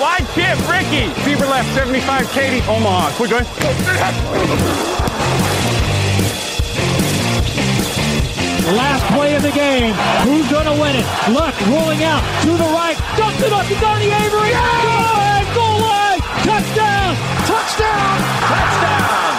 wide chip, Ricky. Fever left, 75, Katie, Omaha. Quick going. Last play of the game. Who's going to win it? Luck rolling out to the right. Dumps it up to Donnie Avery. Good! Goal line! Touchdown! Touchdown! Touchdown!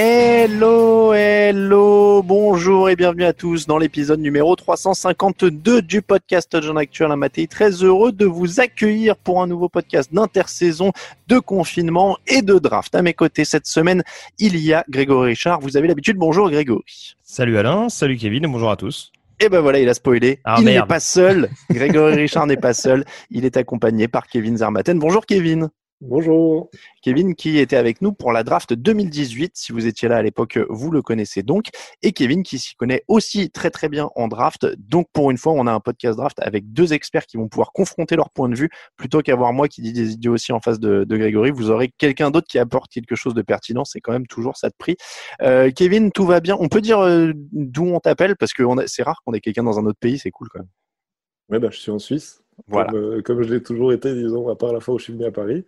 Hello, hello, bonjour et bienvenue à tous dans l'épisode numéro 352 du podcast Jean Actuel Maté. Très heureux de vous accueillir pour un nouveau podcast d'intersaison, de confinement et de draft. À mes côtés cette semaine, il y a Grégory Richard. Vous avez l'habitude. Bonjour Grégory. Salut Alain, salut Kevin et bonjour à tous. Et ben voilà, il a spoilé. Ah, il n'est pas seul. Grégory Richard n'est pas seul. Il est accompagné par Kevin Zermatten. Bonjour Kevin. Bonjour. Kevin qui était avec nous pour la draft 2018. Si vous étiez là à l'époque, vous le connaissez donc. Et Kevin qui s'y connaît aussi très très bien en draft. Donc pour une fois, on a un podcast draft avec deux experts qui vont pouvoir confronter leur point de vue plutôt qu'avoir moi qui dis des idées aussi en face de, de Grégory. Vous aurez quelqu'un d'autre qui apporte quelque chose de pertinent. C'est quand même toujours ça de prix. Euh, Kevin, tout va bien. On peut dire euh, d'où on t'appelle parce que c'est rare qu'on ait quelqu'un dans un autre pays. C'est cool quand même. Ouais, bah, je suis en Suisse, Voilà. comme, euh, comme je l'ai toujours été, disons, à part la fois où je suis venu à Paris.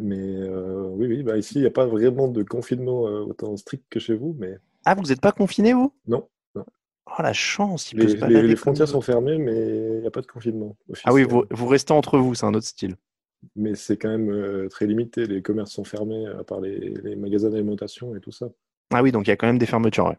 Mais euh, oui, oui, bah, ici, il n'y a pas vraiment de confinement euh, autant strict que chez vous, mais Ah, vous n'êtes pas confiné vous? Non. Oh la chance, il peut Les, se les- les frontières sont fermées, mais il n'y a pas de confinement Ah oui, vous, vous restez entre vous, c'est un autre style. Mais c'est quand même euh, très limité. Les commerces sont fermés, à part les, les magasins d'alimentation et tout ça. Ah oui, donc il y a quand même des fermetures. ouais.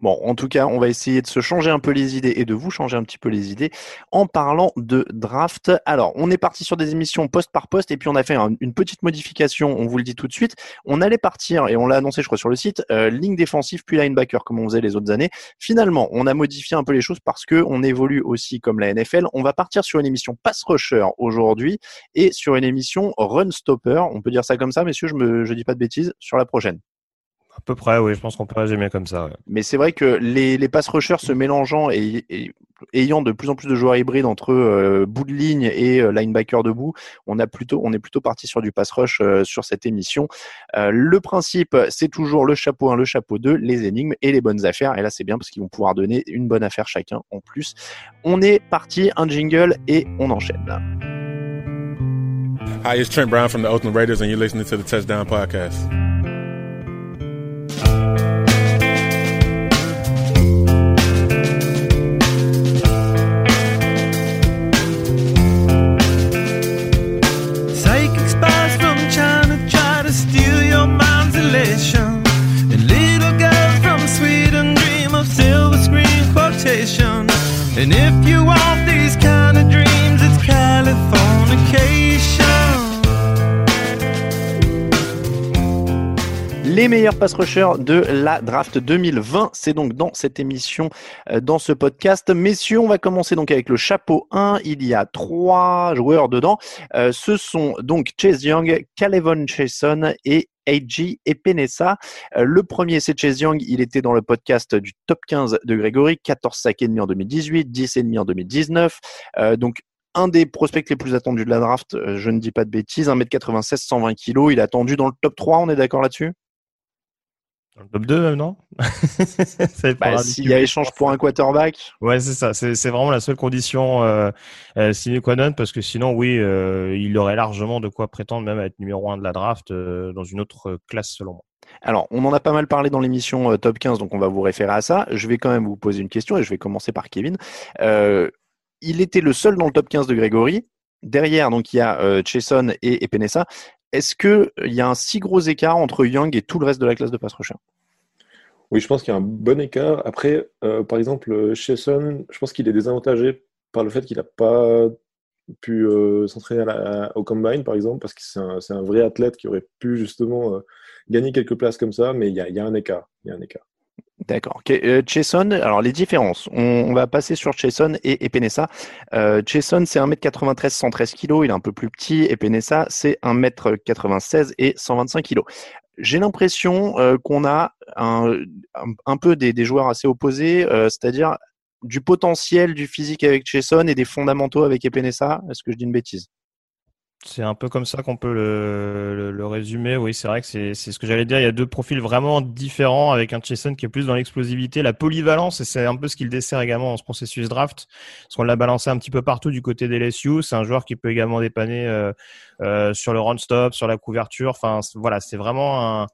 Bon, en tout cas, on va essayer de se changer un peu les idées et de vous changer un petit peu les idées en parlant de draft. Alors, on est parti sur des émissions poste par poste et puis on a fait un- une petite modification, on vous le dit tout de suite. On allait partir, et on l'a annoncé, je crois, sur le site, euh, ligne défensive puis linebacker, comme on faisait les autres années. Finalement, on a modifié un peu les choses parce que on évolue aussi comme la NFL. On va partir sur une émission pass rusher aujourd'hui et sur une émission run stopper. On peut dire ça comme ça, messieurs, je me, je dis pas de bêtises, sur la prochaine. À peu près, oui, je pense qu'on peut résumer comme ça. ouais. Mais c'est vrai que les, les pass rushers se mélangeant et, et ayant de plus en plus de joueurs hybrides entre euh, bout de ligne et euh, linebacker debout, on a plutôt, on est plutôt parti sur du pass rush euh, sur cette émission. Euh, le principe, c'est toujours le chapeau 1, le chapeau 2, les énigmes et les bonnes affaires. Et là, c'est bien parce qu'ils vont pouvoir donner une bonne affaire chacun en plus. On est parti, un jingle et on enchaîne. Hi, it's Trent Brown from the Oakland Raiders, and you're listening to the Touchdown Podcast. Les meilleurs pass rushers de la draft 2020, c'est donc dans cette émission, euh, dans ce podcast. Messieurs, on va commencer donc avec le chapeau 1. Il y a trois joueurs dedans. Euh, ce sont donc Chase Young, Calevon Chason et AG et Penessa. Euh, le premier, c'est Chase Young. Il était dans le podcast du top 15 de Grégory. 14 sacs et demi en 2018, 10 et demi en 2019. Euh, donc, un des prospects les plus attendus de la draft, je ne dis pas de bêtises, 1m96, 120 kg, il est attendu dans le top 3, on est d'accord là-dessus? Dans le top 2 même, non bah, S'il y a échange pour un quarterback, Ouais, c'est ça. C'est vraiment la seule condition euh, euh, sine qua non parce que sinon, oui, euh, il aurait largement de quoi prétendre même à être numéro un de la draft euh, dans une autre euh, classe selon moi. Alors, on en a pas mal parlé dans l'émission Top 15, donc on va vous référer à ça. Je vais quand même vous poser une question et je vais commencer par Kevin. Il était le seul dans le top 15 de Grégory. Derrière, donc, il y a Chason et, et Penessa. Est-ce qu'il y a un si gros écart entre Young et tout le reste de la classe de pass rusher? Oui, je pense qu'il y a un bon écart. Après, euh, par exemple, euh, Chesson, je pense qu'il est désavantagé par le fait qu'il n'a pas pu euh, s'entraîner au combine, par exemple, parce que c'est un, vrai athlète qui aurait pu justement euh, gagner quelques places comme ça, mais. Il y a un écart. D'accord. Euh, Chason, alors les différences. On, va passer sur Chason et, et. Euh, c'est 1m93, 113 kg, il est un peu plus petit, et c'est 1m96 et 125 kg. J'ai l'impression euh, qu'on a un, peu des, joueurs assez opposés, c'est-à-dire du potentiel du physique avec Chason et des fondamentaux avec Epenesa. Est-ce que je dis une bêtise? C'est un peu comme ça qu'on peut le, le, le résumer. Oui, c'est vrai que c'est ce que j'allais dire. Il y a deux profils vraiment différents avec un Chason qui est plus dans l'explosivité, la polyvalence, et c'est un peu ce qu'il dessert également dans ce processus draft. Parce qu'on l'a balancé un petit peu partout du côté des LSU. C'est un joueur qui peut également dépanner euh, euh, sur le run stop, sur la couverture. Enfin, voilà, c'est vraiment un,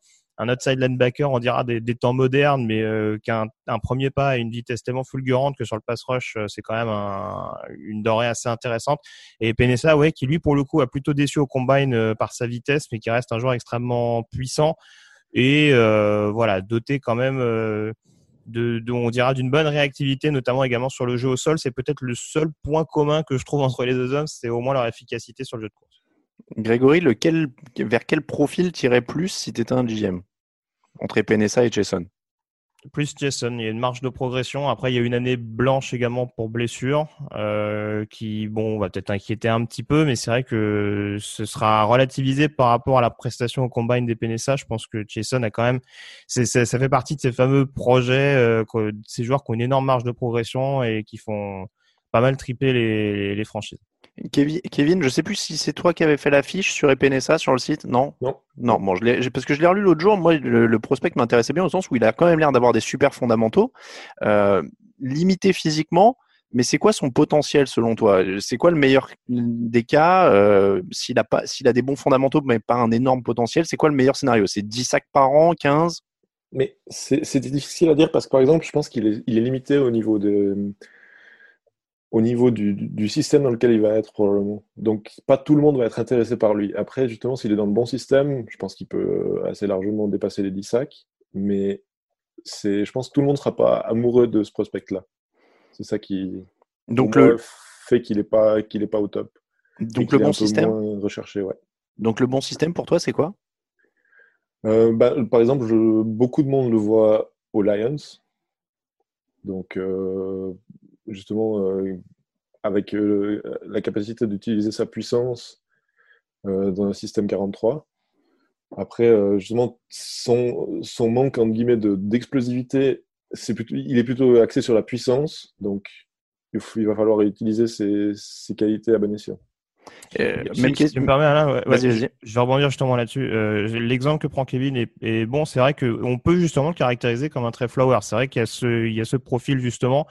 un outside linebacker, on dira des, temps modernes, mais euh, qu'un un premier pas à une vitesse tellement fulgurante que sur le pass rush, euh, c'est quand même un- une denrée assez intéressante. Et Penessa, ouais, qui lui pour le coup a plutôt déçu au combine euh, par sa vitesse, mais qui reste un joueur extrêmement puissant et voilà doté quand même. on dira d'une bonne réactivité, notamment également sur le jeu au sol. C'est peut-être le seul point commun que je trouve entre les deux hommes, c'est au moins leur efficacité sur le jeu de course. Grégory, vers quel profil tirais plus si tu étais un GM entre Epenesa et Chason Plus Jason, il y a une marge de progression. Après, il y a une année blanche également pour blessure, euh, qui bon va peut-être inquiéter un petit peu, mais c'est vrai que ce sera relativisé par rapport à la prestation au combine des PNSA. Je pense que Jason a quand même, c'est, ça fait partie de ces fameux projets, euh, ces joueurs qui ont une énorme marge de progression et qui font pas mal triper les, les franchises. Kevin, Kevin, je sais plus si c'est toi qui avais fait l'affiche sur Epenesa sur le site. Non Non. Non, bon, je parce que je l'ai relu l'autre jour. Moi, le, le prospect m'intéressait bien au sens où il a quand même l'air d'avoir des super fondamentaux, euh, limité physiquement. Mais c'est quoi son potentiel selon toi? C'est quoi le meilleur des cas? Euh, S'il a pas, s'il a des bons fondamentaux mais pas un énorme potentiel, c'est quoi le meilleur scénario? C'est 10 sacs par an, 15 Mais c'est c'est difficile à dire parce que, par exemple, je pense qu'il est, il est limité au niveau de, au niveau du, du- système dans lequel il va être probablement. Donc, pas tout le monde va être intéressé par lui. Après, justement, s'il est dans le bon système, je pense qu'il peut assez largement dépasser les 10 sacs. Mais c'est, je pense que tout le monde ne sera pas amoureux de ce prospect-là. C'est ça qui Donc le- fait qu'il n'est pas, qu'il est pas au top. Donc le bon système recherché, ouais. Donc le bon système pour toi, c'est quoi? Euh, bah, par exemple, je- beaucoup de monde le voit aux Lions. Donc, euh, justement, euh, avec euh, la capacité d'utiliser sa puissance euh, dans un système 43. Après, euh, justement, son, son manque, entre guillemets, de- d'explosivité, c'est plutôt, il est plutôt axé sur la puissance. Donc, il, faut- il va falloir utiliser ses, ses qualités à bon escient. Euh, Si- Même si question. tu me permets, Alain, ouais, Vas-y, vas-y. je- Je vais rebondir justement là-dessus. Euh, L'exemple que prend Kevin est, est bon. C'est vrai qu'on peut justement le caractériser comme un trait flower. C'est vrai qu'il y a ce, il y a ce profil justement.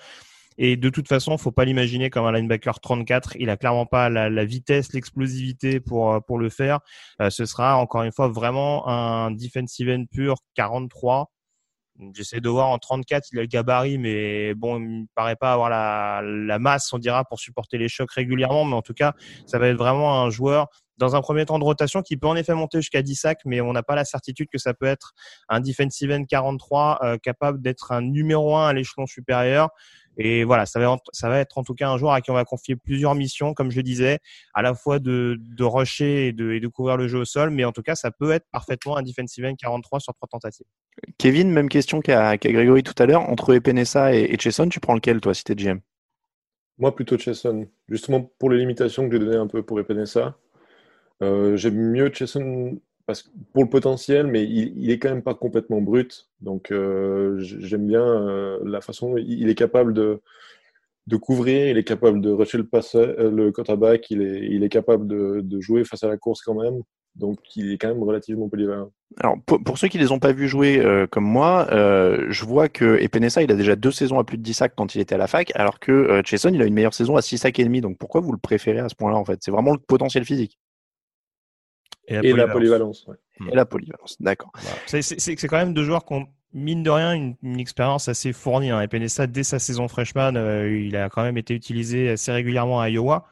Et de toute façon, faut pas l'imaginer comme un linebacker 34. Il a clairement pas la, la vitesse, l'explosivité pour euh, pour le faire. Euh, ce sera encore une fois vraiment un defensive end pur 43. J'essaie de voir en 34, il a le gabarit, mais bon, il me paraît pas avoir la, la masse, on dira, pour supporter les chocs régulièrement. Mais en tout cas, ça va être vraiment un joueur dans un premier temps de rotation qui peut en effet monter jusqu'à 10 sacs, mais on n'a pas la certitude que ça peut être un defensive end 43 euh, capable d'être un numéro 1 à l'échelon supérieur. Et voilà, ça va, ça va être en tout cas un joueur à qui on va confier plusieurs missions, comme je disais, à la fois de, de rusher et de, et de couvrir le jeu au sol, mais en tout cas, ça peut être parfaitement un defensive end 43 sur trois tentatives. Kevin, même question qu'à Grégory tout à l'heure. Entre Epenesa et, et Chason, tu prends lequel, toi, si t'es GM Moi, plutôt Chason. Justement, pour les limitations que j'ai données un peu pour Epenesa, euh, j'aime mieux Chason parce que pour le potentiel, mais il, il est quand même pas complètement brut. Donc, euh, j'aime bien euh, la façon il est capable de, couvrir, il est capable de rusher le, passeur, euh, le quarterback, il est, il est capable de, jouer face à la course quand même. Donc, il est quand même relativement polyvalent. Alors, pour, ceux qui les ont pas vus jouer comme moi, je vois que Epenesa, il a déjà deux saisons à plus de 10 sacs quand il était à la fac, alors que Jason, il a une meilleure saison à 6 sacs et demi. Donc, pourquoi vous le préférez à ce point-là, en fait? C'est vraiment le potentiel physique. Et la Et la polyvalence. polyvalence. ouais. Et la polyvalence, d'accord. Voilà. C'est- C'est c'est- quand même deux joueurs qui ont, mine de rien, une, une expérience assez fournie. Hein. Epenesa, dès sa saison freshman, euh, il a quand même été utilisé assez régulièrement à Iowa.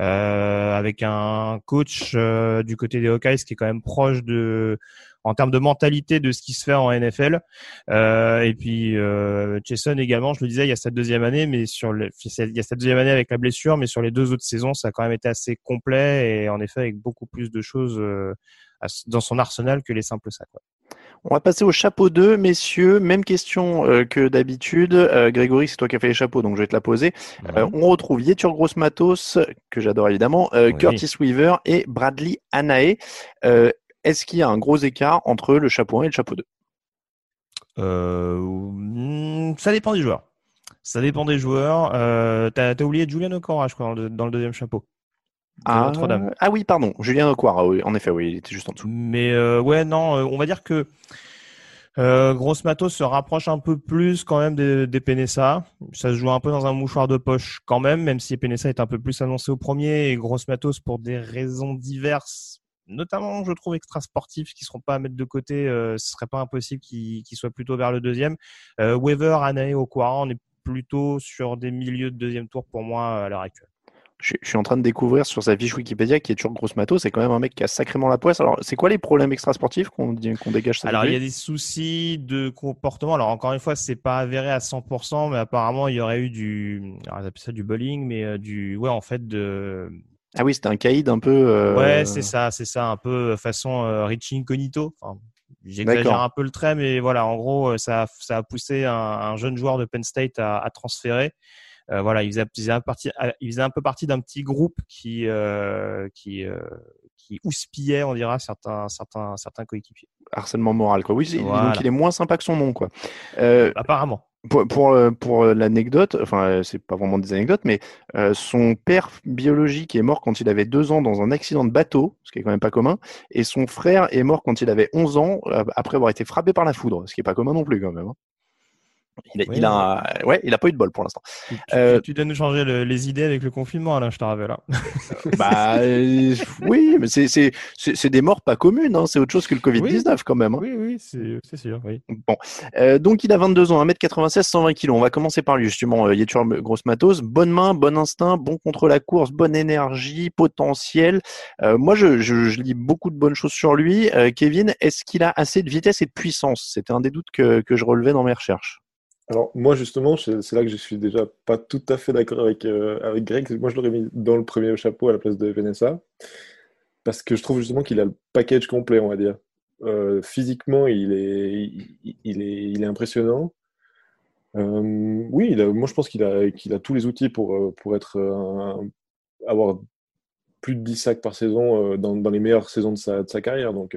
euh, avec un coach euh, du côté des Hawkeyes qui est quand même proche de, en termes de mentalité de ce qui se fait en NFL. Euh, et puis euh, Jason également, je le disais, il y a sa deuxième année, mais sur le, il y a sa deuxième année avec la blessure, mais sur les deux autres saisons, ça a quand même été assez complet et en effet avec beaucoup plus de choses euh, dans son arsenal que les simples sacs. ouais. On va passer au chapeau 2, messieurs. Même question euh, que d'habitude. Euh, Grégory, c'est toi qui as fait les chapeaux, donc je vais te la poser. Euh, on retrouve Yetur Grossmatos, que j'adore évidemment, euh, Oui. Curtis Weaver et Bradley Anae. Est-ce qu'il y a un gros écart entre le chapeau 1 et le chapeau 2 Euh, hmm, ça dépend des joueurs. Ça dépend des joueurs. Euh, T'as as oublié Julian Okora, je crois, dans le, dans le deuxième chapeau. ah, Notre-Dame. ah oui, pardon. Julien oui, en effet, oui, il était juste en dessous. Mais euh, ouais, non, on va dire que euh, Matos se rapproche un peu plus quand même des, des Penessa. Ça se joue un peu dans un mouchoir de poche quand même, même si Penessa est un peu plus annoncé au premier et Gross Matos pour des raisons diverses, notamment je trouve extra sportifs qui seront pas à mettre de côté. Euh, ce serait pas impossible qu'il qu'il soit plutôt vers le deuxième. Euh, Weaver, Anae, Okwara, on est plutôt sur des milieux de deuxième tour pour moi à l'heure actuelle. Je, je suis en train de découvrir sur sa fiche Wikipédia qui est toujours Grossmatos. C'est quand même un mec qui a sacrément la poisse. Alors, c'est quoi les problèmes extrasportifs qu'on qu'on dégage ça Alors, il y a des soucis de comportement. Alors, encore une fois, c'est pas avéré à 100%, mais apparemment, il y aurait eu du, alors, ils appellent ça du bowling, mais euh, du, ouais, en fait, de, Ah oui, c'était un caïd un peu. euh, ouais, c'est ça, c'est ça, un peu façon euh, Richie Incognito. Enfin, j'exagère un peu le trait, mais voilà, en gros, euh, ça, a- ça a poussé un, un jeune joueur de Penn State à, à transférer. Euh, voilà, il faisait, il faisait un partie, il faisait un peu partie d'un petit groupe qui, euh, qui, euh, qui houspillait, on dira, certains, certains, certains coéquipiers. harcèlement moral, quoi. Oui, Voilà. donc il est moins sympa que son nom, quoi. Euh, Apparemment. Pour pour, euh, pour euh, l'anecdote, enfin, euh, c'est pas vraiment des anecdotes, mais son père biologique est mort quand il avait deux ans dans un accident de bateau, ce qui est quand même pas commun, et son frère est mort quand il avait 11 ans après avoir été frappé par la foudre, ce qui est pas commun non plus, quand même. hein. Il a, Oui, il a, ouais, il a pas eu de bol pour l'instant. Tu, Euh, tu dois nous changer le- les idées avec le confinement, Alain, je te rappelle. hein. Bah euh, oui, mais c'est c'est c'est c'est des morts pas communes, hein, c'est autre chose que le Covid 19 quand même. hein. Oui, oui, c'est sûr. Oui. Bon, Euh, donc il a 22 ans, 1m96, 120 kg. On va commencer par lui justement, euh, Yetur Grosse Matos. Bonne main, bon instinct, bon contre la course, bonne énergie, potentiel. Euh, moi, je, je, je lis beaucoup de bonnes choses sur lui. Euh, Kevin, est-ce qu'il a assez de vitesse et de puissance? C'était un des doutes que, que je relevais dans mes recherches. Alors, moi, justement, c'est là que je suis déjà pas tout à fait d'accord avec, euh, avec Greg. Moi, je l'aurais mis dans le premier chapeau à la place de Vanessa. Parce que je trouve justement qu'il a le package complet, on va dire. Euh, physiquement, il est, impressionnant. Euh, oui, moi, je pense qu'il a, qu'il a tous les outils pour, être, avoir plus de 10 sacs par saison dans, les meilleures saisons de sa, de sa carrière. Donc,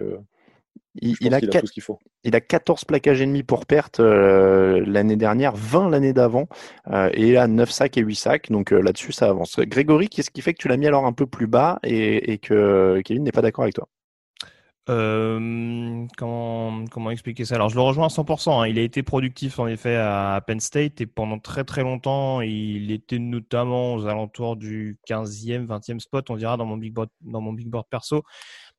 Il, je il a qu'il a quatre- tout ce qu'il faut. il a 14 plaquages ennemis pour perte euh, l'année dernière, 20 l'année d'avant, euh, et il a 9 sacs et 8 sacs, donc euh, là-dessus ça avance. Grégory, qu'est-ce qui fait que tu l'as mis alors un peu plus bas et, et que Kevin n'est pas d'accord avec toi? Euh, comment, comment expliquer ça? Alors, je le rejoins à 100%. hein. Il a été productif, en effet, à Penn State et pendant très très longtemps, il était notamment aux alentours du 15e, 20e spot, on dira, dans mon big board, dans mon big board perso.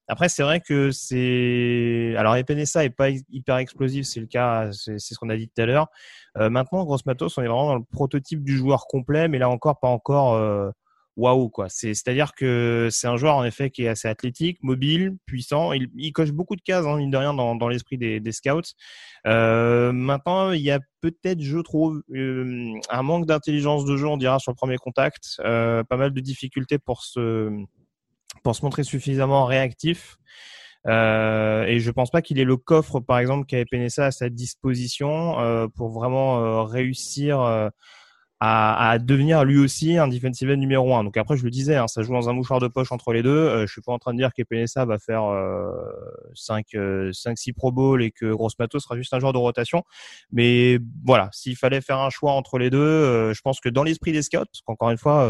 Après, c'est vrai que c'est. Alors, Epenesa est pas hyper explosif, c'est le cas, c'est ce qu'on a dit tout à l'heure. Euh, maintenant, Gross Matos, on est vraiment dans le prototype du joueur complet, mais là encore, pas encore. euh, waouh quoi. C'est c'est-à-dire que c'est un joueur en effet qui est assez athlétique, mobile, puissant. Il, il coche beaucoup de cases, hein, mine de rien, dans, dans l'esprit des, des scouts. Euh, maintenant, il y a peut-être, je trouve, euh, un manque d'intelligence de jeu, on dira, sur le premier contact. Euh, pas mal de difficultés pour se pour se montrer suffisamment réactif. Euh, et je pense pas qu'il ait le coffre, par exemple, qu'a Epenesa à sa disposition euh, pour vraiment euh, réussir. à, devenir lui aussi un defensive end numéro un. Donc après, je le disais, hein, ça joue dans un mouchoir de poche entre les deux. Je suis pas en train de dire qu'Epenesa va faire 5 euh, 5 6 Pro Bowl et que Gross Matos sera juste un joueur de rotation. Mais voilà, s'il fallait faire un choix entre les deux, je pense que dans l'esprit des scouts, parce qu'encore une fois,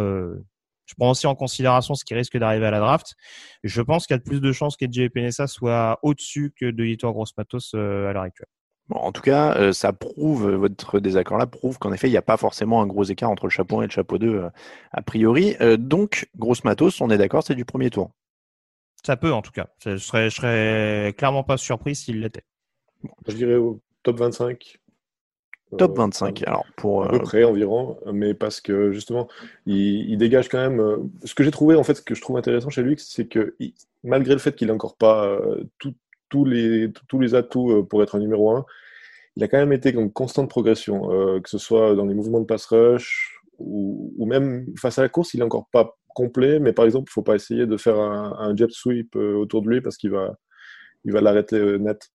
je prends aussi en considération ce qui risque d'arriver à la draft. Je pense qu'il y a de plus de chances qu'Edge Epenesa soit au-dessus que de Hitor Gross Matos à l'heure actuelle. Bon, en tout cas, euh, ça prouve, votre désaccord-là prouve qu'en effet, il n'y a pas forcément un gros écart entre le chapeau 1 et le chapeau 2, euh, a priori. Euh, donc, grosse matos, on est d'accord, c'est du premier tour. Ça peut, en tout cas. Je serais, je serais clairement pas surpris s'il l'était. Je dirais au top 25. Top 25, alors pour. À peu près environ, mais parce que justement, il, il dégage quand même. ce que j'ai trouvé, en fait, ce que je trouve intéressant chez lui, c'est que malgré le fait qu'il n'a encore pas tous les, tous les atouts euh, pour être un numéro 1, il a quand même été en constante progression, euh, que ce soit dans les mouvements de pass rush ou, ou, même face à la course, il est encore pas complet, mais par exemple, il faut pas essayer de faire un, un jet sweep euh, autour de lui parce qu'il va, il va l'arrêter net.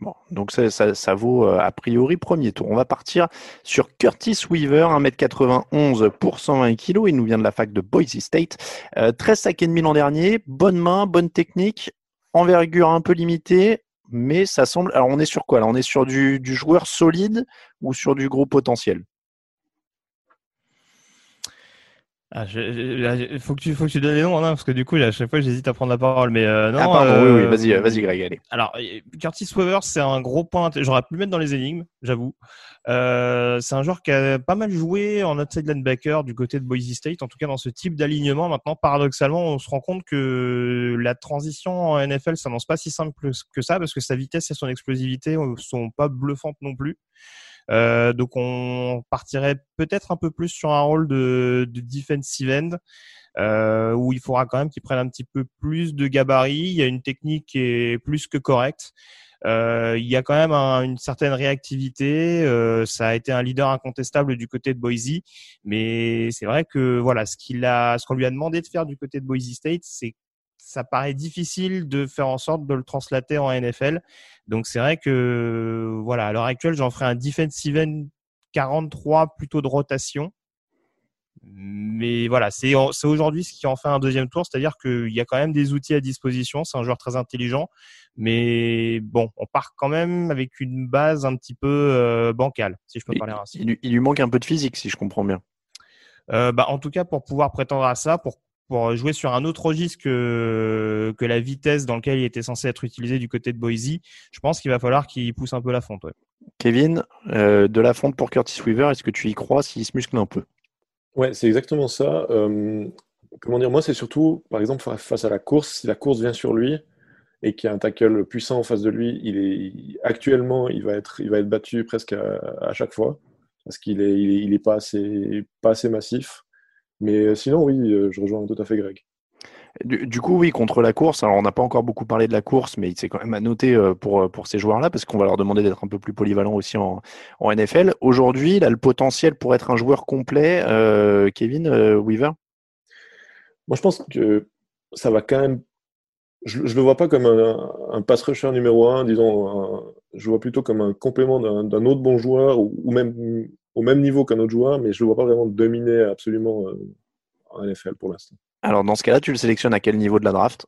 Bon, donc ça, ça, vaut a priori premier tour. On va partir sur Curtis Weaver, 1m91 pour 120 kg. Il nous vient de la fac de Boise State. Euh, 13 sacs et demi l'an dernier. Bonne main, bonne technique envergure un peu limitée, mais ça semble. Alors, on est sur quoi là? On est sur du, joueur solide ou sur du gros potentiel? Ah, il faut que tu faut que tu donnes les noms, hein, parce que du coup, à chaque fois, j'hésite à prendre la parole. Mais euh, non. Ah, pardon, oui, oui, vas-y, vas-y, Greg, allez. Alors, Curtis Weaver, c'est un gros point. J'aurais pu le mettre dans les énigmes, j'avoue. Euh, c'est un joueur qui a pas mal joué en outside linebacker du côté de Boise State, en tout cas dans ce type d'alignement. Maintenant, paradoxalement, on se rend compte que la transition en NFL s'annonce pas si simple que ça, parce que sa vitesse et son explosivité sont pas bluffantes non plus. Euh, donc on partirait peut-être un peu plus sur un rôle de, de defensive end. Euh, où il faudra quand même qu'il prenne un petit peu plus de gabarit. Il y a une technique qui est plus que correcte. Euh, il y a quand même un, une certaine réactivité. Euh, ça a été un leader incontestable du côté de Boise, mais c'est vrai que voilà, ce qu'il a, ce qu'on lui a demandé de faire du côté de Boise State, c'est ça paraît difficile de faire en sorte de le translater en NFL. Donc c'est vrai que voilà, à l'heure actuelle, j'en ferai un defensive end 43 plutôt de rotation. Mais voilà, c'est aujourd'hui ce qui en fait un deuxième tour, c'est-à-dire qu'il y a quand même des outils à disposition. C'est un joueur très intelligent, mais bon, on part quand même avec une base un petit peu euh, bancale, si je peux parler ainsi. Il, il, lui manque un peu de physique, si je comprends bien. Euh, bah, en tout cas, pour pouvoir prétendre à ça, pour pour jouer sur un autre registre que, que la vitesse dans lequel il était censé être utilisé du côté de Boise, je pense qu'il va falloir qu'il pousse un peu la fonte. Ouais. Kevin, euh, de la fonte pour Curtis Weaver, est-ce que tu y crois s'il se muscle un peu? Ouais, c'est exactement ça. Euh, comment dire, moi, c'est surtout, par exemple, face à la course, si la course vient sur lui et qu'il y a un tackle puissant en face de lui, il est actuellement, il va être, il va être battu presque à, à chaque fois parce qu'il est, il est, il est pas assez, pas assez massif. Mais sinon, oui, je rejoins tout à fait Greg. Du, du, coup, oui, contre la course. Alors, on n'a pas encore beaucoup parlé de la course, mais c'est quand même à noter pour, pour ces joueurs-là, parce qu'on va leur demander d'être un peu plus polyvalents aussi en, en NFL. Aujourd'hui, il a le potentiel pour être un joueur complet. Euh, Kevin euh, Weaver? Moi, je pense que ça va quand même. Je ne le vois pas comme un, un, pass rusher numéro un, disons. Un, je le vois plutôt comme un complément d'un autre bon joueur, ou, ou même au même niveau qu'un autre joueur, mais je ne le vois pas vraiment dominer absolument euh, en NFL pour l'instant. Alors, dans ce cas-là, tu le sélectionnes à quel niveau de la draft?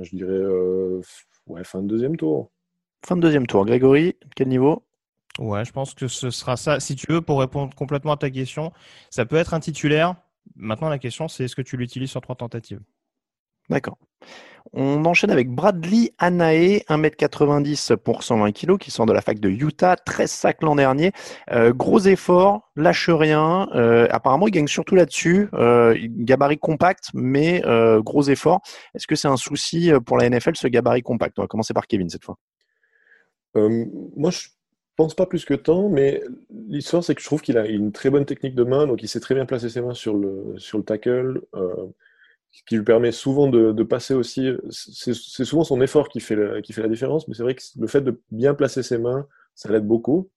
Je dirais euh, ouais, fin de deuxième tour. Fin de deuxième tour. Grégory, quel niveau? Ouais, je pense que ce sera ça. Si tu veux, pour répondre complètement à ta question, ça peut être un titulaire. Maintenant, la question, c'est est-ce que tu l'utilises sur trois tentatives? D'accord. On enchaîne avec Bradley Anae, 1m90 pour 120 kg, qui sort de la fac de Utah, 13 sacs l'an dernier. Euh, gros effort, lâche rien. Euh, apparemment, il gagne surtout là-dessus. Euh, gabarit compact, mais gros effort. Est-ce que c'est un souci pour la NFL, ce gabarit compact? On va commencer par Kevin cette fois. Moi, je pense pas plus que tant, mais l'histoire, c'est que je trouve qu'il a une très bonne technique de main, donc il sait très bien placer ses mains sur le tackle ce qui lui permet souvent de, de passer aussi. C'est souvent son effort qui fait, la, qui fait la différence, mais c'est vrai que le fait de bien placer ses mains, ça l'aide beaucoup.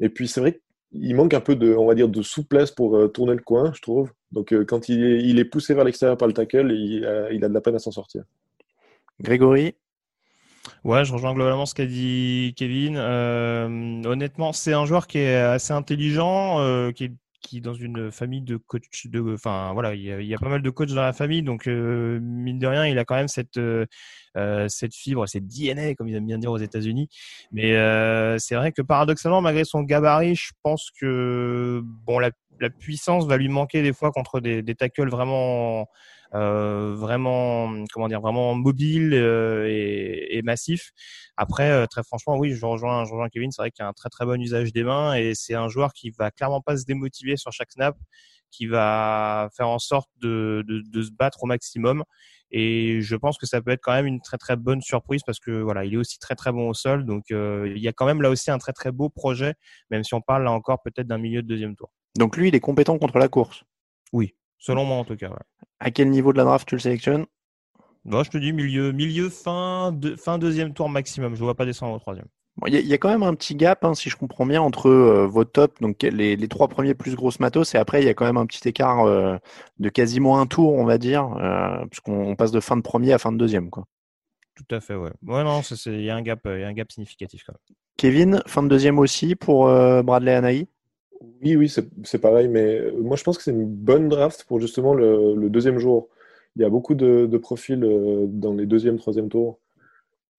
Et puis c'est vrai qu'il manque un peu de, on va dire, de souplesse pour euh, tourner le coin, je trouve. Donc euh, quand il est, il est, poussé vers l'extérieur par le tackle, il a, il a de la peine à s'en sortir. Grégory? Ouais, je rejoins globalement ce qu'a dit Kevin. Euh, honnêtement, c'est un joueur qui est assez intelligent, euh, qui est qui dans une famille de coach, de, enfin voilà, il y, a, pas mal de coachs dans la famille, donc euh, mine de rien, il a quand même cette euh, euh, cette fibre, cette DNA, comme ils aiment bien dire aux États-Unis. Mais euh, c'est vrai que paradoxalement, malgré son gabarit, je pense que bon, la, la puissance va lui manquer des fois contre des, des tackles vraiment vraiment comment dire vraiment mobile euh, et, et, massif. Après, euh, très franchement, oui, je rejoins, je rejoins Kevin. C'est vrai qu'il a un très très bon usage des mains et c'est un joueur qui va clairement pas se démotiver sur chaque snap, qui va faire en sorte de, de, de se battre au maximum. Et je pense que ça peut être quand même une très très bonne surprise parce que voilà, il est aussi très très bon au sol. Donc euh, il y a quand même là aussi un très très beau projet, même si on parle là encore peut-être d'un milieu de deuxième tour. Donc lui, il est compétent contre la course? Oui, selon moi en tout cas. Ouais. À quel niveau de la draft tu le sélectionnes? Bon, je te dis milieu, milieu fin, de, fin deuxième tour maximum. Je ne vois pas descendre au troisième. Il bon, y, y, a quand même un petit gap, hein, si je comprends bien, entre euh, vos tops, donc les, les, trois premiers plus grosses matos, et après il y a quand même un petit écart euh, de quasiment un tour, on va dire, euh, puisqu'on passe de fin de premier à fin de deuxième, quoi. Tout à fait, ouais. Ouais, non, il y a un gap, il y a un gap significatif quand même. Kevin, fin de deuxième aussi pour Bradley Anaï. Oui, oui, c'est pareil, mais moi je pense que c'est une bonne draft pour justement le, deuxième jour. Il y a beaucoup de, profils dans les deuxième, troisième tours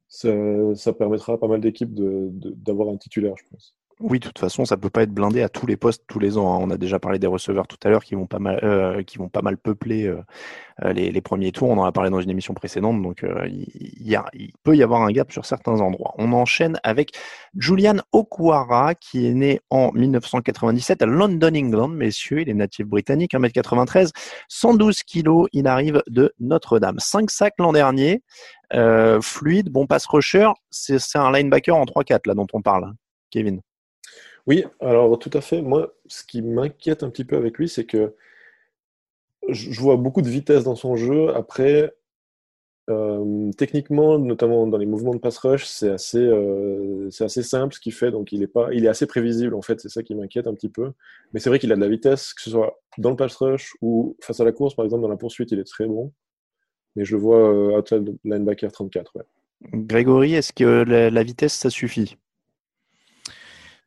ça, ça, permettra à pas mal d'équipes d'avoir un titulaire, je pense. Oui, de toute façon, ça peut pas être blindé à tous les postes tous les ans. Hein. On a déjà parlé des receveurs tout à l'heure qui vont pas mal, euh, qui vont pas mal peupler euh, les, les, premiers tours. On en a parlé dans une émission précédente, donc euh, il, peut y avoir un gap sur certains endroits. On enchaîne avec Julian Okwara, qui est né en 1997 à London, England, messieurs. Il est natif britannique, 1m93, 112 kilos. Il arrive de Notre-Dame. 5 sacs l'an dernier. Euh, fluide, bon pass rusher, c'est un linebacker en 3-4 là dont on parle, Kevin. Oui, alors tout à fait. Moi, ce qui m'inquiète un petit peu avec lui, c'est que je vois beaucoup de vitesse dans son jeu. Après, euh, techniquement, notamment dans les mouvements de pass rush, c'est assez, euh, assez simple ce qu'il fait. Donc, il est pas, il est assez prévisible en fait. C'est ça qui m'inquiète un petit peu. Mais c'est vrai qu'il a de la vitesse, que ce soit dans le pass rush ou face à la course, par exemple dans la poursuite, il est très bon mais je le vois euh, outside linebacker 34. Ouais. Grégory, est-ce que la, vitesse, ça suffit?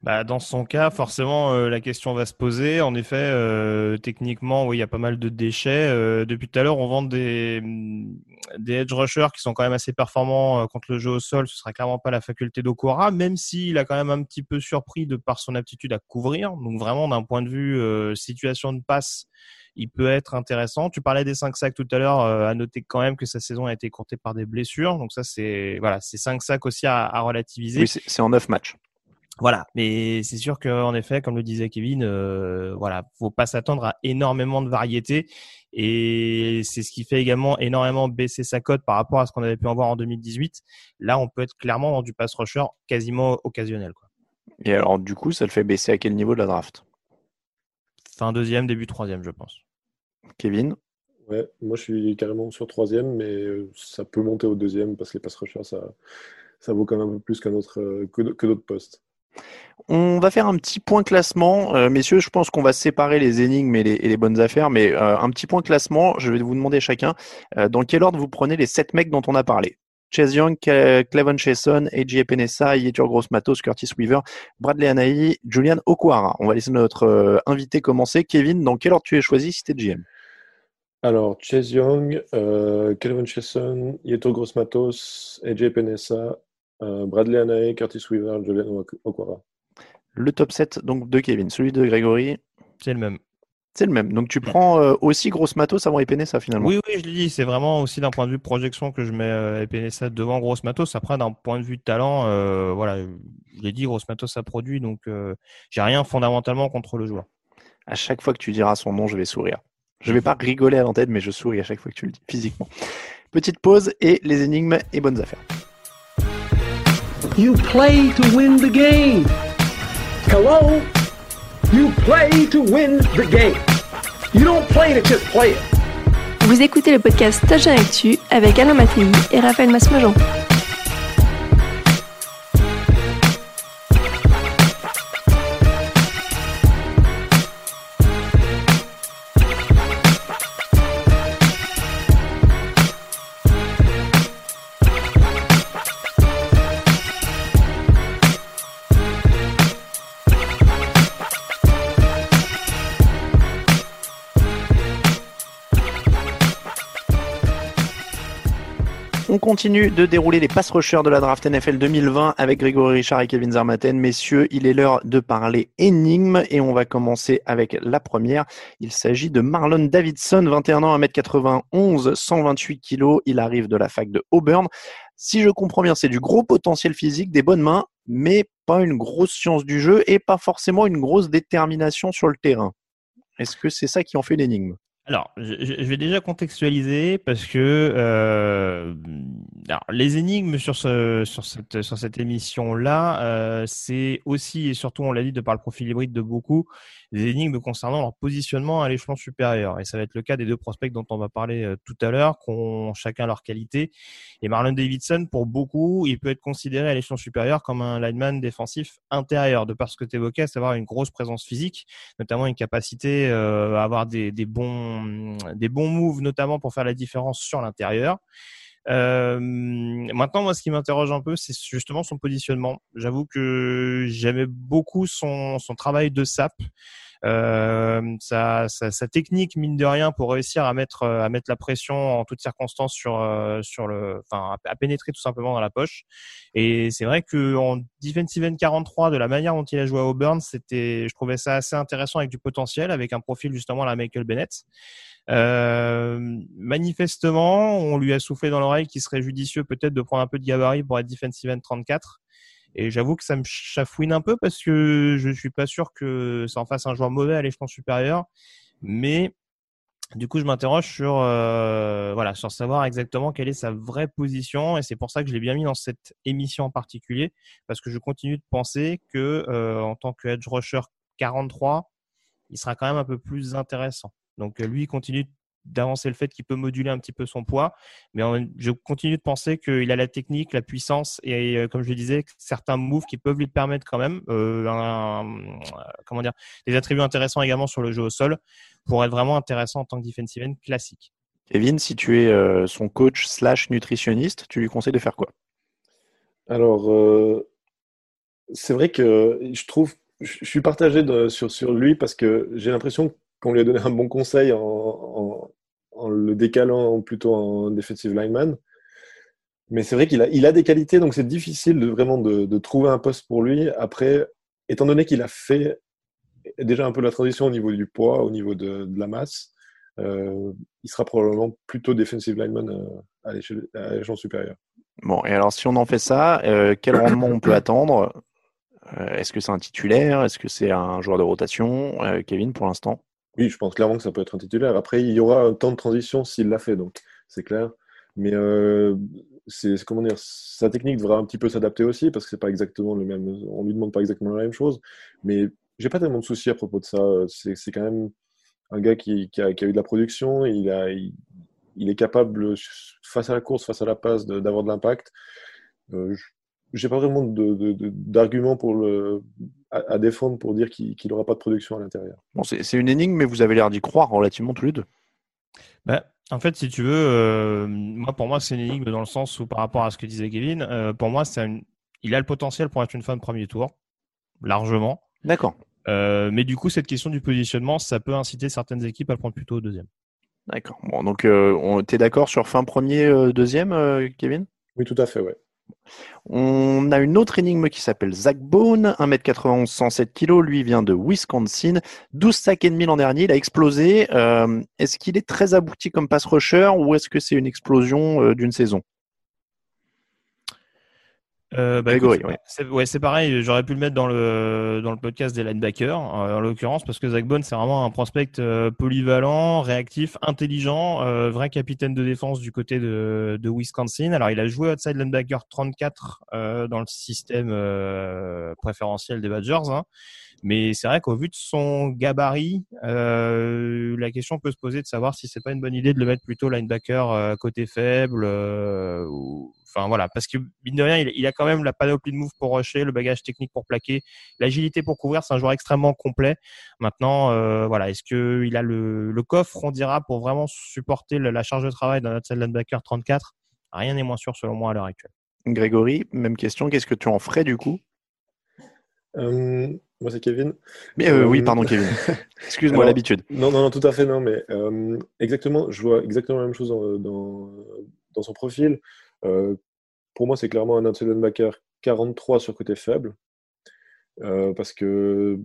Bah, dans son cas, forcément, euh, la question va se poser. En effet, euh, techniquement, oui, il y a pas mal de déchets. Euh, depuis tout à l'heure, on vend des, des edge rushers qui sont quand même assez performants euh, contre le jeu au sol. Ce sera clairement pas la faculté d'Okora, même s'il a quand même un petit peu surpris de par son aptitude à couvrir. Donc vraiment, d'un point de vue euh, situation de passe, il peut être intéressant. Tu parlais des 5 sacs tout à l'heure, euh, à noter quand même que sa saison a été courtée par des blessures. Donc ça, c'est voilà, c'est 5 sacs aussi à, à relativiser. Oui, c'est en 9 matchs. Voilà, mais c'est sûr qu'en effet, comme le disait Kevin, euh, voilà, faut pas s'attendre à énormément de variété, et c'est ce qui fait également énormément baisser sa cote par rapport à ce qu'on avait pu en voir en 2018. Là, on peut être clairement dans du pass rusher quasiment occasionnel. Quoi. Et alors, du coup, ça le fait baisser à quel niveau de la draft? Fin deuxième, début troisième, je pense. Kevin? Ouais, moi je suis carrément sur troisième, mais ça peut monter au deuxième parce que les pass rushers, ça, ça vaut quand même un peu plus qu'un autre que d'autres postes. On va faire un petit point classement. Euh, messieurs, je pense qu'on va séparer les énigmes et les, bonnes affaires, mais euh, un petit point classement. Je vais vous demander chacun euh, dans quel ordre vous prenez les sept mecs dont on a parlé? Chase Young, Clevon Chason, AJ Penessa, Yetur Gross Matos, Curtis Weaver, Bradley Anaï, Julian Okwara. On va laisser notre invité commencer. Kevin, dans quel ordre tu es choisi si tu es GM alors, Chase Young, Kelvin Chason, Yeto Gross Matos, AJ Penessa, Bradley Anae, Curtis Weaver, Julian Okwara. Le top 7 donc de Kevin, celui de Grégory. C'est le même. C'est le même. Donc tu prends euh, aussi Gross Matos avant Epenesa finalement. Oui, oui, je l'ai dit. C'est vraiment aussi d'un point de vue projection que je mets euh, Epenesa devant Gross Matos. Après, d'un point de vue de talent, euh, voilà, je l'ai dit, Gross Matos a produit, donc euh, j'ai rien fondamentalement contre le joueur. À chaque fois que tu diras son nom, je vais sourire. Je vais pas rigoler à l'antenne, mais je souris à chaque fois que tu le dis, physiquement. Petite pause et les énigmes et bonnes affaires. You play to win the game. Hello? You play to win the game. You don't play to just play it. Vous écoutez le podcast Stage Actu avec Alain Mattei et Raphaël Masmejean. Continue de dérouler les pass rushers de la draft NFL 2020 avec Grégory Richard et Kevin Zarmaten. Messieurs, il est l'heure de parler énigmes et on va commencer avec la première. Il s'agit de Marlon Davidson, 21 ans, 1m91, 128 kg. Il arrive de la fac de Auburn. Si je comprends bien, c'est du gros potentiel physique, des bonnes mains, mais pas une grosse science du jeu et pas forcément une grosse détermination sur le terrain. Est-ce que c'est ça qui en fait l'énigme alors, je, je, vais déjà contextualiser parce que euh, alors, les énigmes sur, ce, sur cette, sur cette émission-là, euh, c'est aussi et surtout, on l'a dit de par le profil hybride de beaucoup, des énigmes concernant leur positionnement à l'échelon supérieur. Et ça va être le cas des deux prospects dont on va parler euh, tout à l'heure, qui ont chacun leur qualité. Et Marlon Davidson, pour beaucoup, il peut être considéré à l'échelon supérieur comme un lineman défensif intérieur, de par ce que tu évoquais, à savoir une grosse présence physique, notamment une capacité euh, à avoir des, des, bons, des bons moves, notamment pour faire la différence sur l'intérieur. Euh, maintenant, moi, ce qui m'interroge un peu, c'est justement son positionnement. J'avoue que j'aimais beaucoup son, son travail de sap. Euh, sa, sa, sa, technique mine de rien pour réussir à mettre à mettre la pression en toutes circonstances sur euh, sur le enfin à, pénétrer tout simplement dans la poche et c'est vrai que en defensive end 43 de la manière dont il a joué à Auburn c'était je trouvais ça assez intéressant avec du potentiel avec un profil justement à la Michael Bennett euh, manifestement, on lui a soufflé dans l'oreille qu'il serait judicieux peut-être de prendre un peu de gabarit pour être defensive end 34. Et j'avoue que ça me chafouine un peu parce que je suis pas sûr que ça en fasse un joueur mauvais à l'échelon supérieur. Mais du coup, je m'interroge sur euh, voilà sur savoir exactement quelle est sa vraie position et c'est pour ça que je l'ai bien mis dans cette émission en particulier parce que je continue de penser que euh, en tant que edge rusher 43, il sera quand même un peu plus intéressant. Donc lui il continue d'avancer le fait qu'il peut moduler un petit peu son poids. Mais je continue de penser qu'il a la technique, la puissance et, euh, comme je le disais, certains moves qui peuvent lui permettre quand même euh, un, comment dire, des attributs intéressants également sur le jeu au sol pour être vraiment intéressant en tant que defensive end classique. Kevin, si tu es euh, son coach slash nutritionniste, tu lui conseilles de faire quoi? Alors, euh, c'est vrai que je trouve, je suis partagé de, sur, sur lui parce que j'ai l'impression qu'on lui a donné un bon conseil en, en, en le décalant plutôt en defensive lineman. Mais c'est vrai qu'il a, il a des qualités, donc c'est difficile de, vraiment de, de, trouver un poste pour lui. Après, étant donné qu'il a fait déjà un peu la transition au niveau du poids, au niveau de, de la masse, euh, il sera probablement plutôt defensive lineman euh, à l'échelon supérieur. Bon, et alors si on en fait ça, euh, quel rendement on peut attendre? Euh, Est-ce que c'est un titulaire? Est-ce que c'est un joueur de rotation? Kevin, pour l'instant oui, je pense clairement que ça peut être un titulaire. Après, il y aura un temps de transition s'il l'a fait, donc c'est clair. Mais euh, c'est comment dire, sa technique devra un petit peu s'adapter aussi parce que c'est pas exactement le même. On lui demande pas exactement la même chose. Mais j'ai pas tellement de soucis à propos de ça. C'est quand même un gars qui, a, eu de la production. Il, a, est capable face à la course, face à la passe, d'avoir de, de l'impact. Euh, j'ai pas vraiment d'arguments pour le à, à, défendre pour dire qu'il n'aura pas de production à l'intérieur. Bon, c'est une énigme, mais vous avez l'air d'y croire relativement tous les deux. Bah, en fait, si tu veux, euh, moi pour moi c'est une énigme dans le sens où par rapport à ce que disait Kevin, euh, pour moi c'est il a le potentiel pour être une fin de premier tour, largement. D'accord. Euh, mais du coup, cette question du positionnement, ça peut inciter certaines équipes à le prendre plutôt au deuxième. D'accord. Bon, donc, euh, tu es d'accord sur fin premier, euh, deuxième, Kevin? Oui, tout à fait, ouais. On a une autre énigme qui s'appelle Zach Bone, 1m91, 107 kg. Lui vient de Wisconsin. 12 sacs et demi l'an dernier. Il a explosé. Euh, est-ce qu'il est très abouti comme pass rusher ou est-ce que c'est une explosion euh, d'une saison? Euh, bah, écoute, ouais. C'est ouais, pareil. J'aurais pu le mettre dans le dans le podcast des linebackers, en l'occurrence, parce que Zach Bone, c'est vraiment un prospect euh, polyvalent, réactif, intelligent, euh, vrai capitaine de défense du côté de, de Wisconsin. Alors, il a joué outside linebacker 34 euh, dans le système euh, préférentiel des Badgers. Hein. Mais c'est vrai qu'au vu de son gabarit, euh, la question peut se poser de savoir si c'est pas une bonne idée de le mettre plutôt linebacker euh, côté faible. Euh, ou... Enfin voilà, parce que mine de rien, il, il, a quand même la panoplie de move pour rusher, le bagage technique pour plaquer, l'agilité pour couvrir. C'est un joueur extrêmement complet. Maintenant, euh, voilà, est-ce que il a le, le, coffre, on dira, pour vraiment supporter la, la charge de travail d'un outside linebacker 34 Rien n'est moins sûr selon moi à l'heure actuelle. Grégory, même question. Qu'est-ce que tu en ferais du coup? Euh, moi, c'est Kevin. Mais euh, euh, oui, pardon, Kevin. Excuse-moi l'habitude. Non, non, non, tout à fait, non, mais euh, exactement, je vois exactement la même chose dans, dans, dans son profil. Euh, pour moi, c'est clairement un outside linebacker 43 sur côté faible. Euh, parce que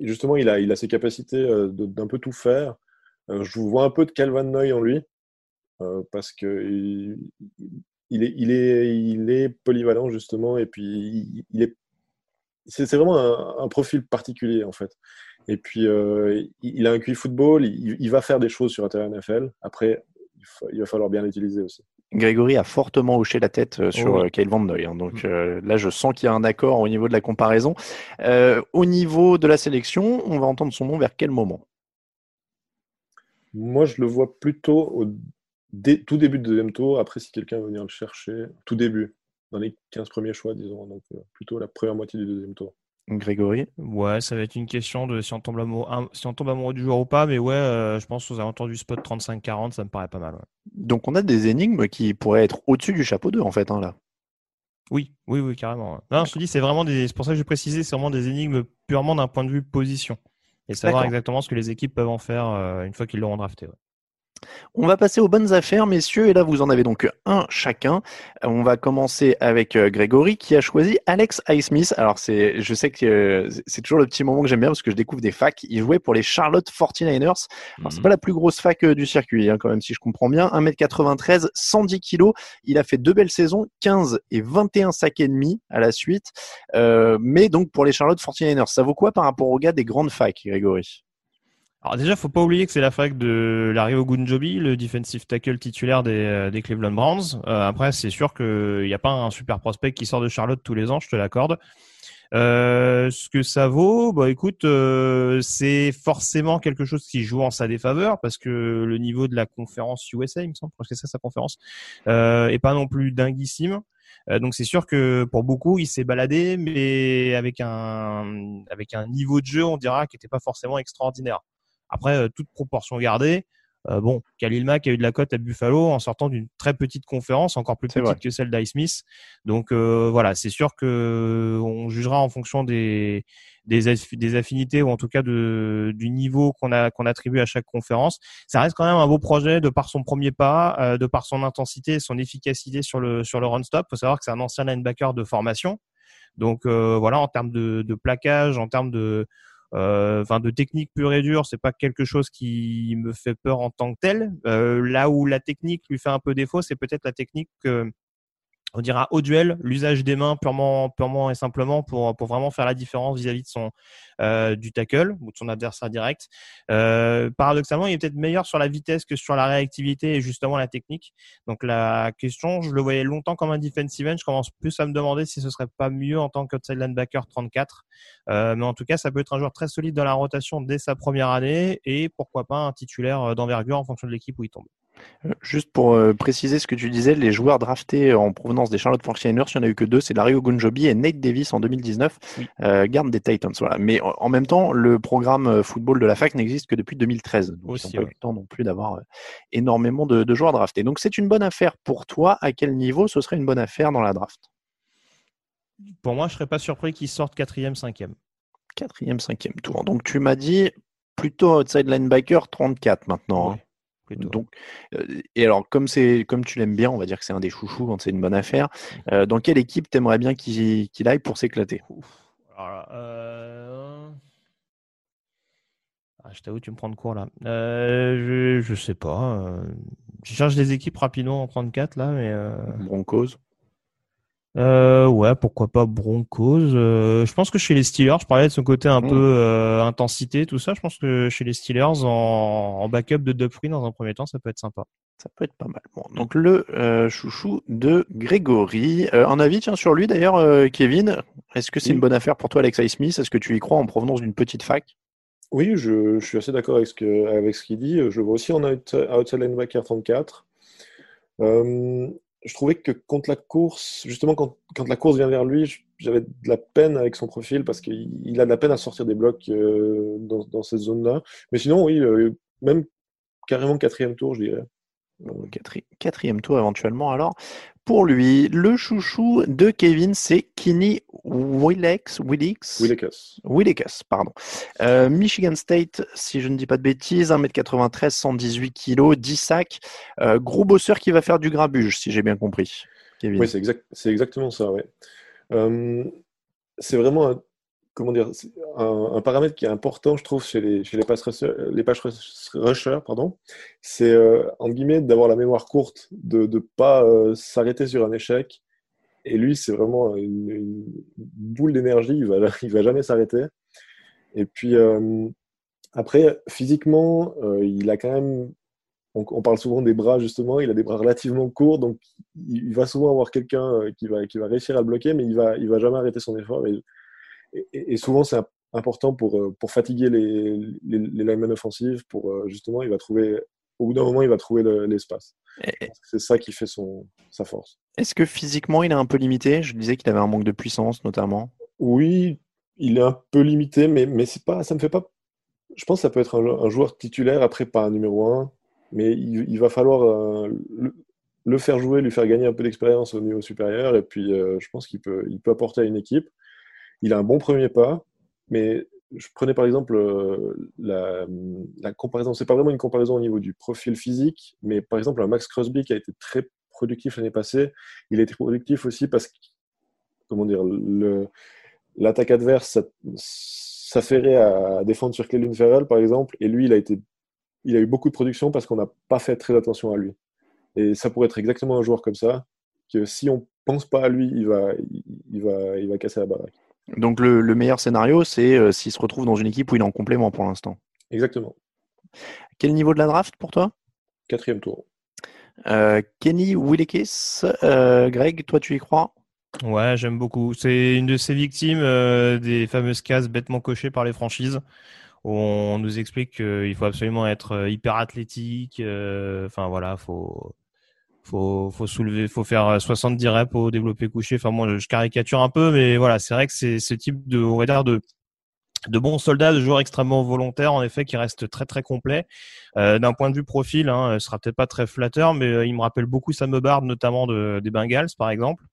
justement, il a, il a ses capacités euh, d'un peu tout faire. Euh, je vois un peu de Calvin Noy en lui, euh, parce que il, il est, il, est, il est polyvalent justement, et puis il, il est, c'est vraiment un, un profil particulier en fait. Et puis euh, il, il a un QI football, il, il va faire des choses sur un terrain NFL. Après, il, fa- il va falloir bien l'utiliser aussi. Grégory a fortement hoché la tête euh, sur Oh oui. euh, Kyle Van Noy. hein. donc euh, là, je sens qu'il y a un accord au niveau de la comparaison. Euh, au niveau de la sélection, on va entendre son nom vers quel moment? Moi, je le vois plutôt au dé- tout début de deuxième tour. Après, si quelqu'un veut venir le chercher, tout début, dans les 15 premiers choix, disons. Donc, euh, plutôt la première moitié du deuxième tour. Grégory? Ouais, ça va être une question de si on tombe amoureux, si on tombe amoureux du joueur ou pas, mais ouais, euh, je pense aux alentours du spot 35-40, ça me paraît pas mal. ouais. Donc on a des énigmes qui pourraient être au-dessus du chapeau 2 en fait hein, là. Oui, oui, oui, carrément. Non, je te dis, c'est vraiment des, c'est pour ça que j'ai précisé, c'est vraiment des énigmes purement d'un point de vue position. Et savoir exactement ce que les équipes peuvent en faire euh, une fois qu'ils l'auront drafté. ouais. On va passer aux bonnes affaires, messieurs, et là vous en avez donc un chacun. On va commencer avec euh, Grégory qui a choisi Alex Highsmith. Alors c'est, je sais que euh, c'est toujours le petit moment que j'aime bien parce que je découvre des facs. Il jouait pour les Charlotte 49ers. Alors c'est pas la plus grosse fac euh, du circuit, hein, quand même si je comprends bien. 1m93, 110 kilos. Il a fait deux belles saisons, 15 et 21 sacs et demi à la suite. Euh, mais donc pour les Charlotte 49ers, ça vaut quoi par rapport aux gars des grandes facs, Grégory? Alors déjà, faut pas oublier que c'est la fac de Larry Ogunjobi, le defensive tackle titulaire des, euh, des Cleveland Browns. Euh, après, c'est sûr qu'il n'y a pas un super prospect qui sort de Charlotte tous les ans, je te l'accorde. Euh, ce que ça vaut, bah écoute, euh, c'est forcément quelque chose qui joue en sa défaveur parce que le niveau de la conférence USA, il me semble, parce que c'est ça sa conférence, est pas non plus dinguissime. Donc c'est sûr que pour beaucoup, il s'est baladé, mais avec un avec un niveau de jeu, on dira, qui n'était pas forcément extraordinaire. Après, euh, toute proportion gardée, euh, bon, Khalil Mack a eu de la cote à Buffalo en sortant d'une très petite conférence, encore plus petite vrai. que celle d'Highsmith. Donc euh, voilà, c'est sûr que on jugera en fonction des des, aff- des affinités ou en tout cas de, du niveau qu'on a qu'on attribue à chaque conférence. Ça reste quand même un beau projet de par son premier pas, euh, de par son intensité, et son efficacité sur le sur le run stop. Faut savoir que c'est un ancien linebacker de formation. Donc euh, voilà, en termes de, de plaquage, en termes de enfin de technique pure et dure, c'est pas quelque chose qui me fait peur en tant que tel. Euh, là où la technique lui fait un peu défaut, c'est peut-être la technique que on dira au duel, l'usage des mains purement, purement et simplement pour, pour vraiment faire la différence vis-à-vis de son euh, du tackle ou de son adversaire direct. Euh, paradoxalement, il est peut-être meilleur sur la vitesse que sur la réactivité et justement la technique. Donc la question, je le voyais longtemps comme un defensive end. Je commence plus à me demander si ce serait pas mieux en tant qu'outside linebacker 34. Euh, mais en tout cas, ça peut être un joueur très solide dans la rotation dès sa première année et pourquoi pas un titulaire d'envergure en fonction de l'équipe où il tombe. Euh, Juste pour euh, préciser ce que tu disais, les joueurs draftés en provenance des Charlotte 49ers, il n'y en a eu que deux, c'est Larry Ogunjobi et Nate Davis en 2019, euh, garde des Titans. Voilà. Mais en même temps, le programme football de la fac n'existe que depuis 2013. Donc Aussi, ils n'ont pas ouais. le temps non plus d'avoir énormément de, de joueurs draftés. Donc c'est une bonne affaire pour toi. À quel niveau ce serait une bonne affaire dans la draft? Pour moi, je serais pas surpris qu'il sorte quatrième, cinquième. Quatrième, cinquième tour. Donc tu m'as dit plutôt outside linebacker 34 maintenant. hein. Plutôt. Donc, euh, et alors comme c'est comme tu l'aimes bien, on va dire que c'est un des chouchous quand c'est une bonne affaire. euh, dans quelle équipe t'aimerais bien qu'il qu'il aille pour s'éclater? Alors euh... ah, je t'avoue, tu me prends de court là. Euh, je, je sais pas. euh, Je cherche des équipes rapidement en 34 là, mais. euh, Broncos. Euh, ouais, pourquoi pas Broncos. Euh, je pense que chez les Steelers, je parlais de ce côté un Mm. peu euh, intensité, tout ça. Je pense que chez les Steelers, en, en backup de Dupree dans un premier temps, ça peut être sympa. Ça peut être pas mal. Bon, donc le euh, chouchou de Grégory. Euh, un avis tiens, sur lui d'ailleurs, euh, Kevin? Est-ce que c'est Oui. une bonne affaire pour toi, Alex Smith? Est-ce que tu y crois en provenance d'une petite fac? Oui, je, je suis assez d'accord avec ce que, avec ce qu'il dit. Je le vois aussi en out- outside linebacker 34. Euh, je trouvais que contre la course, justement, quand, quand la course vient vers lui, j'avais de la peine avec son profil parce qu'il il a de la peine à sortir des blocs euh, dans, cette zone-là. Mais sinon, oui, euh, même carrément quatrième tour, je dirais. Quatri- Quatrième tour éventuellement. Alors, pour lui, le chouchou de Kevin, c'est Kenny. Willeks Willekes. Willekes, pardon. Euh, Michigan State, si je ne dis pas de bêtises, 1m93, 118 kg, 10 sacs. Euh, gros bosseur qui va faire du grabuge, si j'ai bien compris. Kevin. Oui, c'est exact, exactement ça. Ouais. Euh, c'est vraiment un, comment dire, un, paramètre qui est important, je trouve, chez les, chez les pass les pass rushers, pardon. C'est euh, en guillemets d'avoir la mémoire courte, de ne pas euh, s'arrêter sur un échec. Et lui, c'est vraiment une, boule d'énergie. Il va, va jamais s'arrêter. Et puis euh, après, physiquement, il a quand même on, parle souvent des bras, justement. Il a des bras relativement courts, donc il, va souvent avoir quelqu'un qui va, qui va réussir à le bloquer, mais il va, il va jamais arrêter son effort. Et, et souvent, c'est important pour, euh, pour fatiguer les, les, les linemen offensifs. Pour, euh, justement, il va trouver, au bout d'un moment, il va trouver le- l'espace. C'est ça qui fait son, sa force. Est-ce que physiquement, il est un peu limité? Je disais qu'il avait un manque de puissance, notamment. Oui, il est un peu limité, mais, mais pas, ça me fait pas. Je pense que ça peut être un, jou- un joueur titulaire, après pas un numéro un, mais il, il va falloir euh, le, le faire jouer, lui faire gagner un peu d'expérience au niveau supérieur, et puis euh, je pense qu'il peut, il peut apporter à une équipe. Il a un bon premier pas, mais je prenais par exemple euh, la, la comparaison, c'est pas vraiment une comparaison au niveau du profil physique, mais par exemple un Max Crosby qui a été très productif l'année passée, il a été productif aussi parce que, comment dire, l'attaque adverse s'affairait à défendre sur Clelin Ferrell, par exemple, et lui, il a, eu beaucoup de production parce qu'on n'a pas fait très attention à lui. Et ça pourrait être exactement un joueur comme ça, que si on pense pas à lui, il va, il, il va, il va casser la baraque. Donc le, le meilleur scénario, c'est euh, s'il se retrouve dans une équipe où il est en complément pour l'instant. Exactement. Quel niveau de la draft pour toi? Quatrième tour. Euh, Kenny Willekes, euh, Greg, toi tu y crois? Ouais, j'aime beaucoup. C'est une de ces victimes euh, des fameuses cases bêtement cochées par les franchises. Où on nous explique qu'il faut absolument être hyper athlétique. euh, Enfin voilà, faut faut faut soulever, faut faire 70 reps au développé couché. Enfin moi, je, caricature un peu, mais voilà, c'est vrai que c'est ce type de, on va de de bons soldats, de joueurs extrêmement volontaires, en effet, qui restent très très complets. Euh, D'un point de vue profil, hein, ce sera peut-être pas très flatteur, mais euh, il me rappelle beaucoup Sam Hubbard, notamment de, des Bengals, par exemple.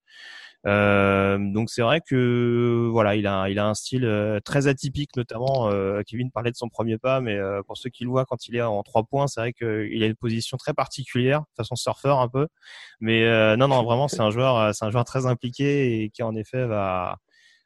Euh, donc c'est vrai que voilà, il a il a un style euh, très atypique, notamment. euh, Kevin parlait de son premier pas, mais pour ceux qui le voient quand il est en trois points, c'est vrai qu'il a une position très particulière, façon surfeur un peu. Mais non non, vraiment c'est un joueur c'est un joueur très impliqué et qui en effet va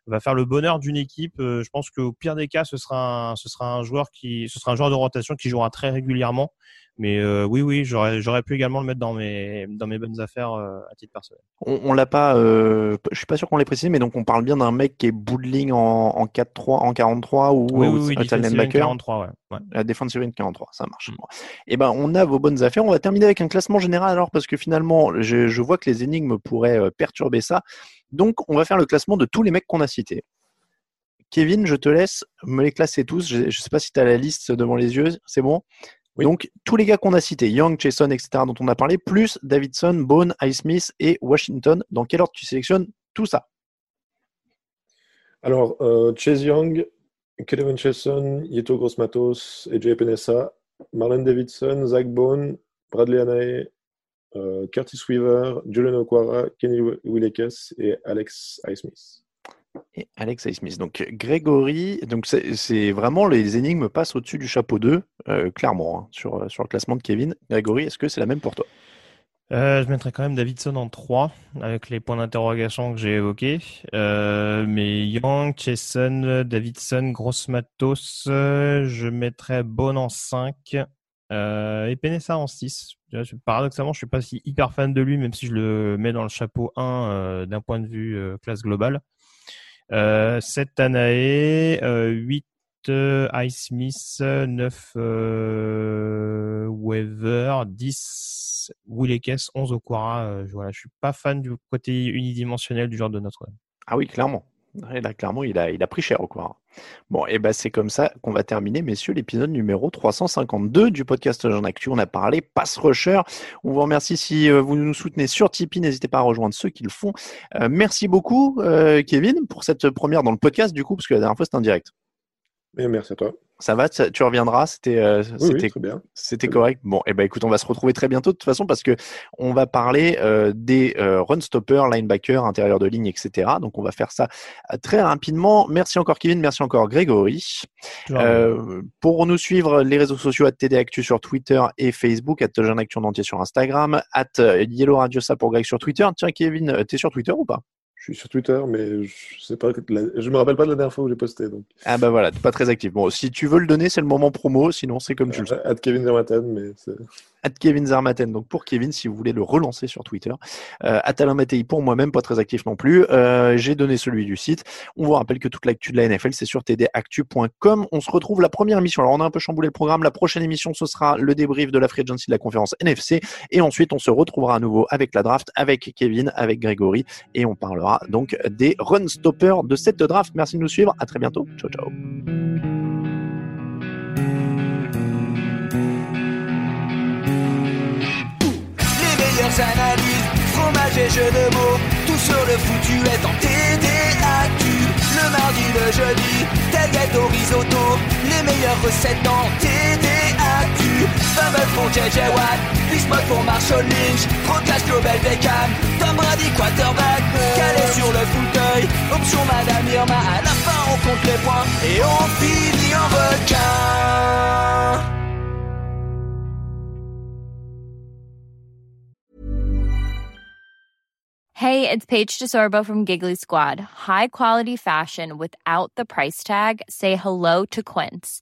va faire le bonheur d'une équipe. Je pense qu'au pire des cas, ce sera un, ce sera un joueur qui, ce sera un joueur de rotation qui jouera très régulièrement. Mais euh, oui, oui, j'aurais, j'aurais pu également le mettre dans mes, dans mes bonnes affaires euh, à titre personnel. On, on l'a pas, euh, je suis pas sûr qu'on l'ait précisé, mais donc on parle bien d'un mec qui est ligne en, en 4-3, en 43 ou Oui, ou oui, oui, linebacker. 43, ouais. ouais. La defensive end 43, ça marche. Bon. Eh ben, on a vos bonnes affaires. On va terminer avec un classement général alors parce que finalement, je, je vois que les énigmes pourraient perturber ça. Donc, on va faire le classement de tous les mecs qu'on a cités. Kevin, je te laisse me les classer tous. Je ne sais pas si tu as la liste devant les yeux. C'est bon? Donc, tous les gars qu'on a cités, Young, Jason, etc., dont on a parlé, plus Davidson, Bone, Highsmith et Washington. Dans quel ordre tu sélectionnes tout ça? Alors, euh, Chase Young, Kevin Chesson, Yeto Grossmatos et Jay Penessa, Marlon Davidson, Zach Bone, Bradley Anae, euh, Curtis Weaver, Julian Okwara, Kenny Willekes et Alex Highsmith. Et Alex Highsmith. Donc Grégory, donc c'est vraiment les énigmes passent au-dessus du chapeau 2, euh, clairement, hein, sur, sur le classement de Kevin. Grégory, est-ce que c'est la même pour toi? Euh, je mettrais quand même Davidson en 3 avec les points d'interrogation que j'ai évoqués. Euh, mais Young, Chesson, Davidson, Gross Matos, euh, je mettrais Bone en 5 euh, et Penessa en 6. Je- Paradoxalement, je suis pas si hyper fan de lui, même si je le mets dans le chapeau 1 euh, d'un point de vue euh, classe globale. Euh, 7 Tanae, euh, 8 euh, Highsmith, 9 euh, Weaver, 10 Willekes, 11 Okwara. Euh, voilà, je suis pas fan du côté unidimensionnel du genre de notre. Ah oui, clairement. Ouais, Là, clairement, il a, il a pris cher au quoi. Bon, et ben c'est comme ça qu'on va terminer, messieurs, l'épisode numéro 352 du podcast Jean Actu. On a parlé pass rusher. On vous remercie si euh, vous nous soutenez sur Tipeee. N'hésitez pas à rejoindre ceux qui le font. Euh, merci beaucoup, euh, Kevin, pour cette première dans le podcast, du coup, parce que la dernière fois, c'était en direct. Et merci à toi. Ça va, tu reviendras, c'était euh, Oui, oui, c'était très bien. c'était correct. Bon, et ben écoute, on va se retrouver très bientôt de toute façon parce que on va parler euh, des euh, run stoppers, linebackers, intérieur de ligne, etc. Donc on va faire ça euh, très rapidement. Merci encore Kevin, merci encore Grégory. Euh, pour nous suivre, les réseaux sociaux at TD Actu sur Twitter et Facebook, at Jeune Actu en entier sur Instagram, at Yellow Radio ça pour Greg sur Twitter. Tiens Kevin, t'es sur Twitter ou pas? Suis sur Twitter, mais je sais pas. la- Je me rappelle pas de la dernière fois où j'ai posté. Donc, Ah bah voilà, t'es pas très actif. Bon, si tu veux le donner, c'est le moment promo, sinon c'est comme tu le sens. at Kevin Zermatten, mais at Kevin Zarmaten, donc pour Kevin, si vous voulez le relancer sur Twitter. Euh, at Alain Mattei pour moi-même, pas très actif non plus. Euh, J'ai donné celui du site. On vous rappelle que toute l'actu de la NFL, c'est sur tdactu.com. On se retrouve la première émission. Alors, on a un peu chamboulé le programme. La prochaine émission, ce sera le débrief de la free agency de la conférence NFC. Et ensuite, on se retrouvera à nouveau avec la draft, avec Kevin, avec Grégory. Et on parlera donc des run stoppers de cette draft. Merci de nous suivre. À très bientôt. Ciao, ciao. Les meilleures analyses, fromage et jeux de mots, tout sur le foutu est en TDAQ. Le mardi, le jeudi, tel gâteau risotto, les meilleures recettes dans TDAQ. Pour JJ Watt, Bismuth pour Marshall Lynch, Procast Global Beckham, Tom Brady quarterback, calé sur le fauteuil, option Madame Irma, à la fin on compte les points et on finit en requin. Hey, it's Paige DeSorbo from Giggly Squad. High quality fashion without the price tag. Say hello to Quince.